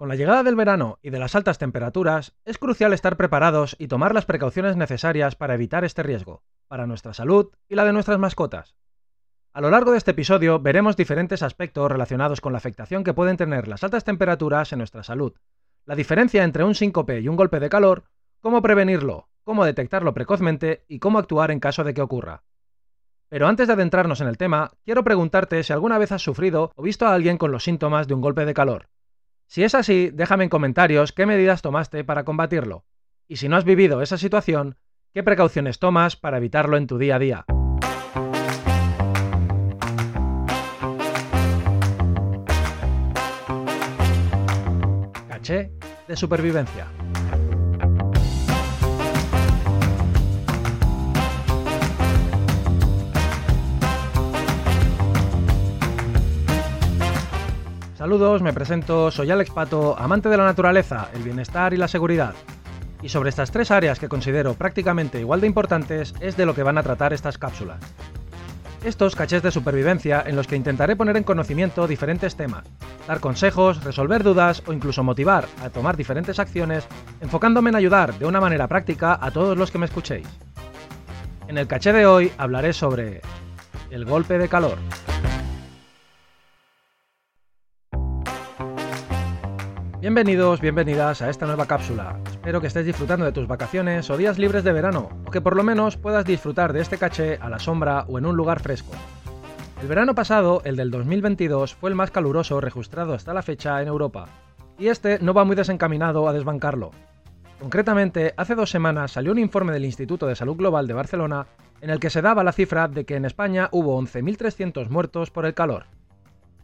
Con la llegada del verano y de las altas temperaturas, es crucial estar preparados y tomar las precauciones necesarias para evitar este riesgo, para nuestra salud y la de nuestras mascotas. A lo largo de este episodio veremos diferentes aspectos relacionados con la afectación que pueden tener las altas temperaturas en nuestra salud, la diferencia entre un síncope y un golpe de calor, cómo prevenirlo, cómo detectarlo precozmente y cómo actuar en caso de que ocurra. Pero antes de adentrarnos en el tema, quiero preguntarte si alguna vez has sufrido o visto a alguien con los síntomas de un golpe de calor. Si es así, déjame en comentarios qué medidas tomaste para combatirlo. Y si no has vivido esa situación, qué precauciones tomas para evitarlo en tu día a día. Caché de supervivencia. Saludos, me presento, soy Alex Pato, amante de la naturaleza, el bienestar y la seguridad. Y sobre estas tres áreas que considero prácticamente igual de importantes es de lo que van a tratar estas cápsulas. Estos cachés de supervivencia en los que intentaré poner en conocimiento diferentes temas, dar consejos, resolver dudas o incluso motivar a tomar diferentes acciones, enfocándome en ayudar de una manera práctica a todos los que me escuchéis. En el caché de hoy hablaré sobre el golpe de calor. Bienvenidos, bienvenidas a esta nueva cápsula. Espero que estés disfrutando de tus vacaciones o días libres de verano, o que por lo menos puedas disfrutar de este caché a la sombra o en un lugar fresco. El verano pasado, el del 2022, fue el más caluroso registrado hasta la fecha en Europa, y este no va muy desencaminado a desbancarlo. Concretamente, hace dos semanas salió un informe del Instituto de Salud Global de Barcelona en el que se daba la cifra de que en España hubo 11.300 muertos por el calor.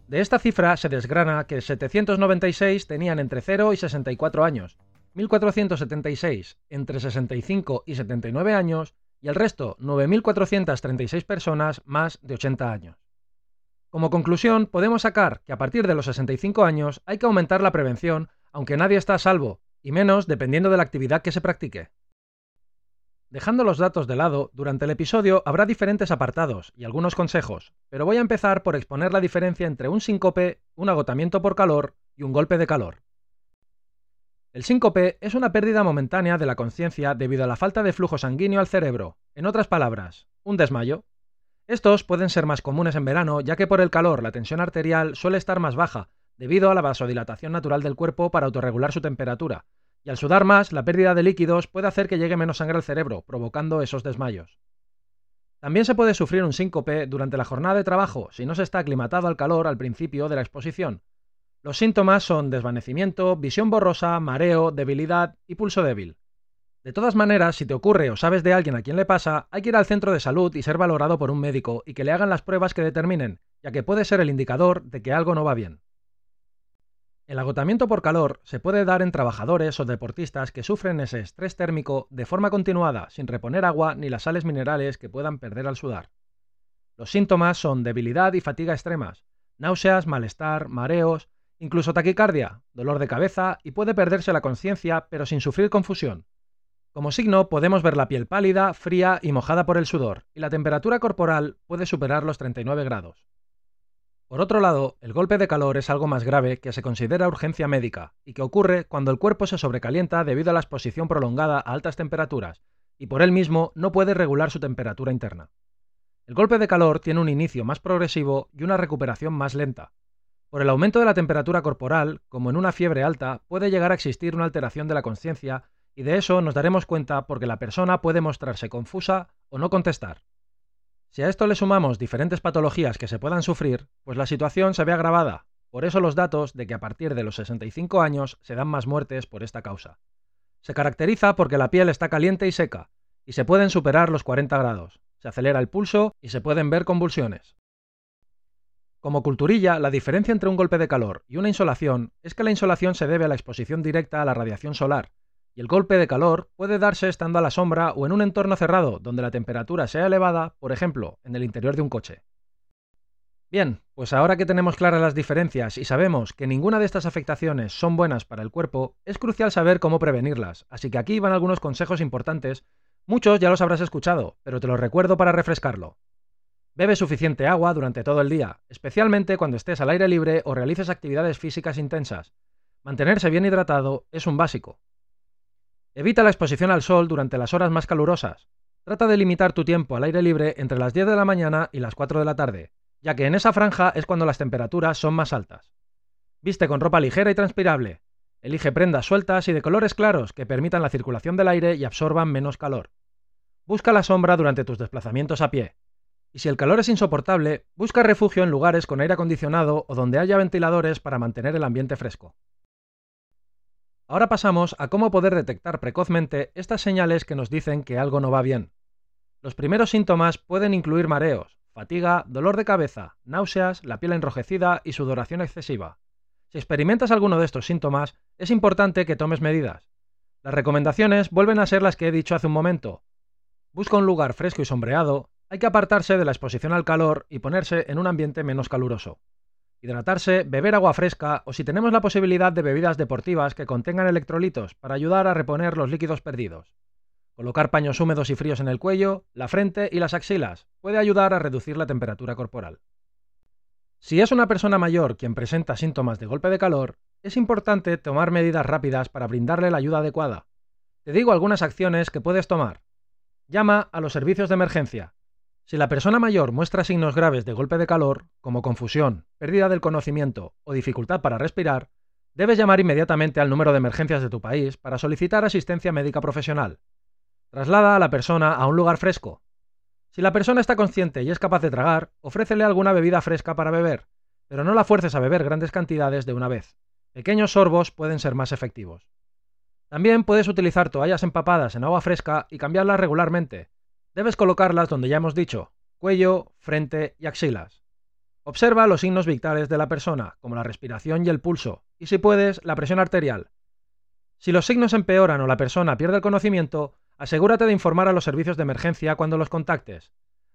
De esta cifra se desgrana que 796 tenían entre 0 y 64 años, 1476 entre 65 y 79 años y el resto 9.436 personas más de 80 años. Como conclusión, podemos sacar que a partir de los 65 años hay que aumentar la prevención, aunque nadie está a salvo, y menos dependiendo de la actividad que se practique. Dejando los datos de lado, durante el episodio habrá diferentes apartados y algunos consejos, pero voy a empezar por exponer la diferencia entre un síncope, un agotamiento por calor y un golpe de calor. El síncope es una pérdida momentánea de la conciencia debido a la falta de flujo sanguíneo al cerebro, en otras palabras, un desmayo. Estos pueden ser más comunes en verano ya que por el calor la tensión arterial suele estar más baja, debido a la vasodilatación natural del cuerpo para autorregular su temperatura, y al sudar más, la pérdida de líquidos puede hacer que llegue menos sangre al cerebro, provocando esos desmayos. También se puede sufrir un síncope durante la jornada de trabajo si no se está aclimatado al calor al principio de la exposición. Los síntomas son desvanecimiento, visión borrosa, mareo, debilidad y pulso débil. De todas maneras, si te ocurre o sabes de alguien a quien le pasa, hay que ir al centro de salud y ser valorado por un médico y que le hagan las pruebas que determinen, ya que puede ser el indicador de que algo no va bien. El agotamiento por calor se puede dar en trabajadores o deportistas que sufren ese estrés térmico de forma continuada, sin reponer agua ni las sales minerales que puedan perder al sudar. Los síntomas son debilidad y fatiga extremas, náuseas, malestar, mareos, incluso taquicardia, dolor de cabeza y puede perderse la conciencia pero sin sufrir confusión. Como signo podemos ver la piel pálida, fría y mojada por el sudor, y la temperatura corporal puede superar los 39 grados. Por otro lado, el golpe de calor es algo más grave que se considera urgencia médica y que ocurre cuando el cuerpo se sobrecalienta debido a la exposición prolongada a altas temperaturas y por él mismo no puede regular su temperatura interna. El golpe de calor tiene un inicio más progresivo y una recuperación más lenta. Por el aumento de la temperatura corporal, como en una fiebre alta, puede llegar a existir una alteración de la conciencia y de eso nos daremos cuenta porque la persona puede mostrarse confusa o no contestar. Si a esto le sumamos diferentes patologías que se puedan sufrir, pues la situación se ve agravada. Por eso los datos de que a partir de los 65 años se dan más muertes por esta causa. Se caracteriza porque la piel está caliente y seca, y se pueden superar los 40 grados, se acelera el pulso y se pueden ver convulsiones. Como culturilla, la diferencia entre un golpe de calor y una insolación es que la insolación se debe a la exposición directa a la radiación solar, y el golpe de calor puede darse estando a la sombra o en un entorno cerrado donde la temperatura sea elevada, por ejemplo, en el interior de un coche. Bien, pues ahora que tenemos claras las diferencias y sabemos que ninguna de estas afectaciones son buenas para el cuerpo, es crucial saber cómo prevenirlas, así que aquí van algunos consejos importantes, muchos ya los habrás escuchado, pero te los recuerdo para refrescarlo. Bebe suficiente agua durante todo el día, especialmente cuando estés al aire libre o realices actividades físicas intensas, Mantenerse bien hidratado es un básico. Evita la exposición al sol durante las horas más calurosas. Trata de limitar tu tiempo al aire libre entre las 10 de la mañana y las 4 de la tarde, ya que en esa franja es cuando las temperaturas son más altas. Viste con ropa ligera y transpirable. Elige prendas sueltas y de colores claros que permitan la circulación del aire y absorban menos calor. Busca la sombra durante tus desplazamientos a pie. Y si el calor es insoportable, busca refugio en lugares con aire acondicionado o donde haya ventiladores para mantener el ambiente fresco. Ahora pasamos a cómo poder detectar precozmente estas señales que nos dicen que algo no va bien. Los primeros síntomas pueden incluir mareos, fatiga, dolor de cabeza, náuseas, la piel enrojecida y sudoración excesiva. Si experimentas alguno de estos síntomas, es importante que tomes medidas. Las recomendaciones vuelven a ser las que he dicho hace un momento. Busca un lugar fresco y sombreado, hay que apartarse de la exposición al calor y ponerse en un ambiente menos caluroso. Hidratarse, beber agua fresca o si tenemos la posibilidad de bebidas deportivas que contengan electrolitos para ayudar a reponer los líquidos perdidos. Colocar paños húmedos y fríos en el cuello, la frente y las axilas puede ayudar a reducir la temperatura corporal. Si es una persona mayor quien presenta síntomas de golpe de calor, es importante tomar medidas rápidas para brindarle la ayuda adecuada. Te digo algunas acciones que puedes tomar. Llama a los servicios de emergencia. Si la persona mayor muestra signos graves de golpe de calor, como confusión, pérdida del conocimiento o dificultad para respirar, debes llamar inmediatamente al número de emergencias de tu país para solicitar asistencia médica profesional. Traslada a la persona a un lugar fresco. Si la persona está consciente y es capaz de tragar, ofrécele alguna bebida fresca para beber, pero no la fuerces a beber grandes cantidades de una vez. Pequeños sorbos pueden ser más efectivos. También puedes utilizar toallas empapadas en agua fresca y cambiarlas regularmente. Debes colocarlas donde ya hemos dicho, cuello, frente y axilas. Observa los signos vitales de la persona, como la respiración y el pulso, y si puedes, la presión arterial. Si los signos empeoran o la persona pierde el conocimiento, Asegúrate de informar a los servicios de emergencia cuando los contactes.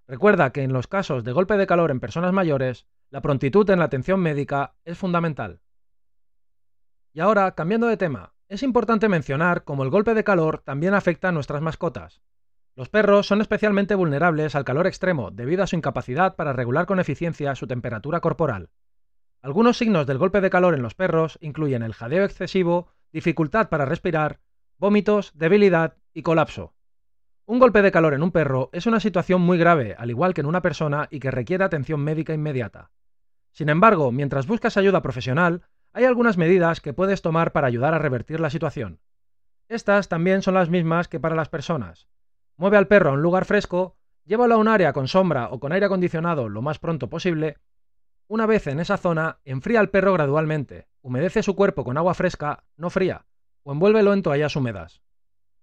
Recuerda que en los casos de golpe de calor en personas mayores, la prontitud en la atención médica es fundamental. Y ahora, cambiando de tema, es importante mencionar cómo el golpe de calor también afecta a nuestras mascotas. Los perros son especialmente vulnerables al calor extremo debido a su incapacidad para regular con eficiencia su temperatura corporal. Algunos signos del golpe de calor en los perros incluyen el jadeo excesivo, dificultad para respirar, vómitos, debilidad y colapso. Un golpe de calor en un perro es una situación muy grave, al igual que en una persona, y que requiere atención médica inmediata. Sin embargo, mientras buscas ayuda profesional, hay algunas medidas que puedes tomar para ayudar a revertir la situación. Estas también son las mismas que para las personas. Mueve al perro a un lugar fresco, llévalo a un área con sombra o con aire acondicionado lo más pronto posible. Una vez en esa zona, enfría al perro gradualmente, humedece su cuerpo con agua fresca, no fría, o envuélvelo en toallas húmedas.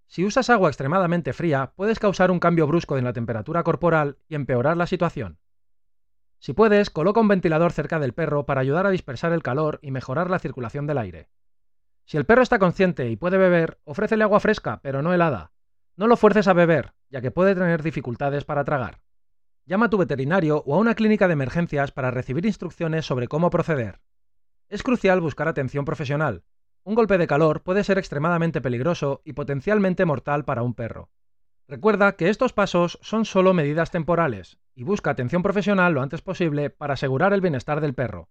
Si usas agua extremadamente fría, puedes causar un cambio brusco en la temperatura corporal y empeorar la situación. Si puedes, coloca un ventilador cerca del perro para ayudar a dispersar el calor y mejorar la circulación del aire. Si el perro está consciente y puede beber, ofrécele agua fresca, pero no helada. No lo fuerces a beber, ya que puede tener dificultades para tragar. Llama a tu veterinario o a una clínica de emergencias para recibir instrucciones sobre cómo proceder. Es crucial buscar atención profesional, un golpe de calor puede ser extremadamente peligroso y potencialmente mortal para un perro. Recuerda que estos pasos son solo medidas temporales y busca atención profesional lo antes posible para asegurar el bienestar del perro.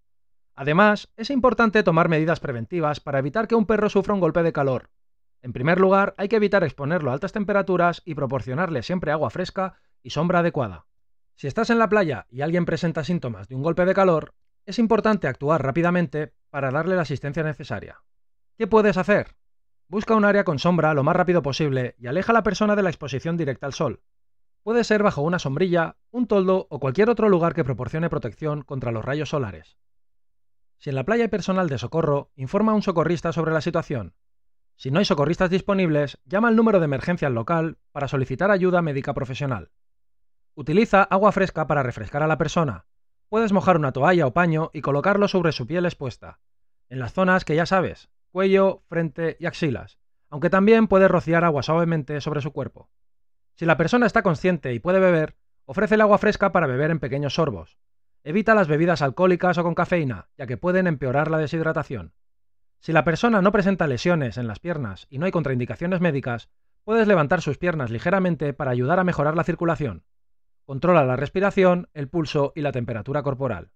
Además, es importante tomar medidas preventivas para evitar que un perro sufra un golpe de calor. En primer lugar, hay que evitar exponerlo a altas temperaturas y proporcionarle siempre agua fresca y sombra adecuada. Si estás en la playa y alguien presenta síntomas de un golpe de calor, es importante actuar rápidamente para darle la asistencia necesaria. ¿Qué puedes hacer? Busca un área con sombra lo más rápido posible y aleja a la persona de la exposición directa al sol. Puede ser bajo una sombrilla, un toldo o cualquier otro lugar que proporcione protección contra los rayos solares. Si en la playa hay personal de socorro, informa a un socorrista sobre la situación. Si no hay socorristas disponibles, llama al número de emergencia local para solicitar ayuda médica profesional. Utiliza agua fresca para refrescar a la persona. Puedes mojar una toalla o paño y colocarlo sobre su piel expuesta, en las zonas que ya sabes, cuello, frente y axilas, aunque también puede rociar agua suavemente sobre su cuerpo. Si la persona está consciente y puede beber, ofrece el agua fresca para beber en pequeños sorbos. Evita las bebidas alcohólicas o con cafeína, ya que pueden empeorar la deshidratación. Si la persona no presenta lesiones en las piernas y no hay contraindicaciones médicas, puedes levantar sus piernas ligeramente para ayudar a mejorar la circulación. Controla la respiración, el pulso y la temperatura corporal.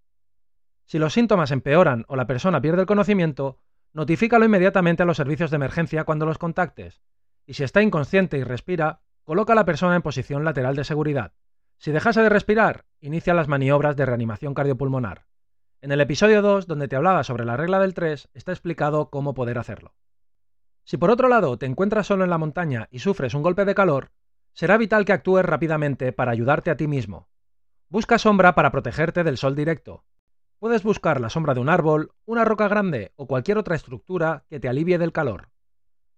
Si los síntomas empeoran o la persona pierde el conocimiento, notifícalo inmediatamente a los servicios de emergencia cuando los contactes. Y si está inconsciente y respira, coloca a la persona en posición lateral de seguridad. Si dejase de respirar, inicia las maniobras de reanimación cardiopulmonar. En el episodio 2, donde te hablaba sobre la regla del 3, está explicado cómo poder hacerlo. Si por otro lado te encuentras solo en la montaña y sufres un golpe de calor, será vital que actúes rápidamente para ayudarte a ti mismo. Busca sombra para protegerte del sol directo. Puedes buscar la sombra de un árbol, una roca grande o cualquier otra estructura que te alivie del calor.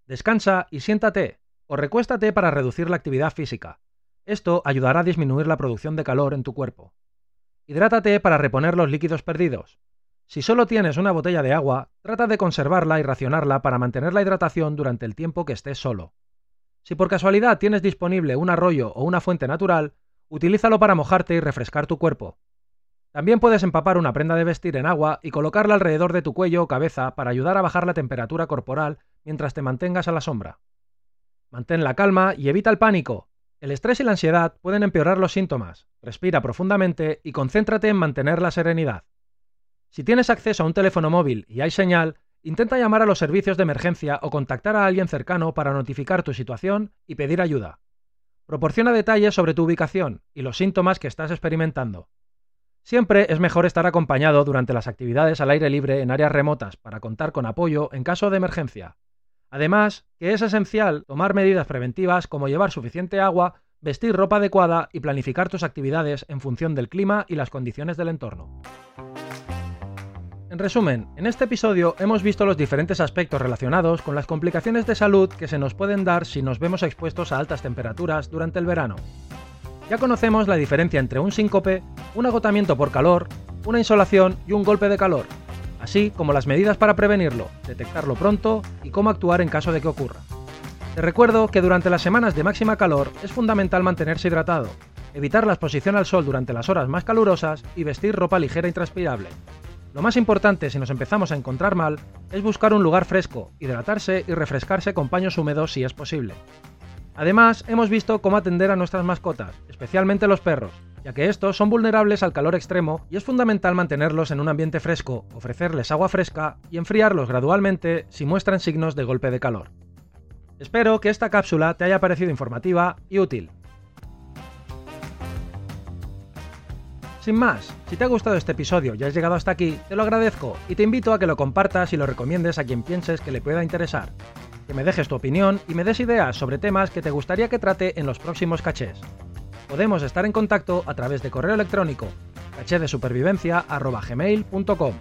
Descansa y siéntate, o recuéstate para reducir la actividad física. Esto ayudará a disminuir la producción de calor en tu cuerpo. Hidrátate para reponer los líquidos perdidos. Si solo tienes una botella de agua, trata de conservarla y racionarla para mantener la hidratación durante el tiempo que estés solo. Si por casualidad tienes disponible un arroyo o una fuente natural, utilízalo para mojarte y refrescar tu cuerpo. También puedes empapar una prenda de vestir en agua y colocarla alrededor de tu cuello o cabeza para ayudar a bajar la temperatura corporal mientras te mantengas a la sombra. Mantén la calma y evita el pánico, el estrés y la ansiedad pueden empeorar los síntomas. Respira profundamente y concéntrate en mantener la serenidad. Si tienes acceso a un teléfono móvil y hay señal, intenta llamar a los servicios de emergencia o contactar a alguien cercano para notificar tu situación y pedir ayuda. Proporciona detalles sobre tu ubicación y los síntomas que estás experimentando. Siempre es mejor estar acompañado durante las actividades al aire libre en áreas remotas para contar con apoyo en caso de emergencia. Además, que es esencial tomar medidas preventivas como llevar suficiente agua, vestir ropa adecuada y planificar tus actividades en función del clima y las condiciones del entorno. En resumen, en este episodio hemos visto los diferentes aspectos relacionados con las complicaciones de salud que se nos pueden dar si nos vemos expuestos a altas temperaturas durante el verano. Ya conocemos la diferencia entre un síncope, un agotamiento por calor, una insolación y un golpe de calor, así como las medidas para prevenirlo, detectarlo pronto y cómo actuar en caso de que ocurra. Te recuerdo que durante las semanas de máxima calor es fundamental mantenerse hidratado, evitar la exposición al sol durante las horas más calurosas y vestir ropa ligera y transpirable. Lo más importante si nos empezamos a encontrar mal es buscar un lugar fresco, hidratarse y refrescarse con paños húmedos si es posible. Además, hemos visto cómo atender a nuestras mascotas, especialmente los perros, ya que estos son vulnerables al calor extremo y es fundamental mantenerlos en un ambiente fresco, ofrecerles agua fresca y enfriarlos gradualmente si muestran signos de golpe de calor. Espero que esta cápsula te haya parecido informativa y útil. Sin más, si te ha gustado este episodio y has llegado hasta aquí, te lo agradezco y te invito a que lo compartas y lo recomiendes a quien pienses que le pueda interesar. Que me dejes tu opinión y me des ideas sobre temas que te gustaría que trate en los próximos cachés. Podemos estar en contacto a través de correo electrónico cachedesupervivencia.gmail.com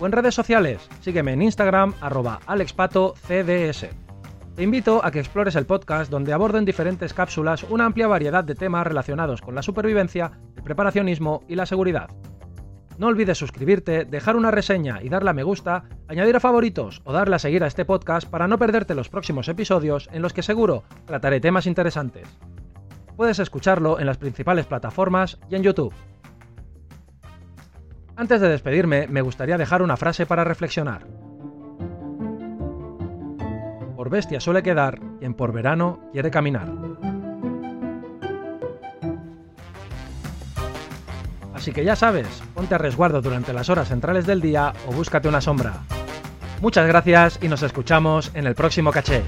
o en redes sociales, sígueme en Instagram arroba alexpatocds. Te invito a que explores el podcast donde abordo en diferentes cápsulas una amplia variedad de temas relacionados con la supervivencia, el preparacionismo y la seguridad. No olvides suscribirte, dejar una reseña y darle a me gusta, añadir a favoritos o darle a seguir a este podcast para no perderte los próximos episodios en los que seguro trataré temas interesantes puedes escucharlo en las principales plataformas y en YouTube. Antes de despedirme, me gustaría dejar una frase para reflexionar. Por bestia suele quedar quien por verano quiere caminar. Así que ya sabes, ponte a resguardo durante las horas centrales del día o búscate una sombra. Muchas gracias y nos escuchamos en el próximo caché.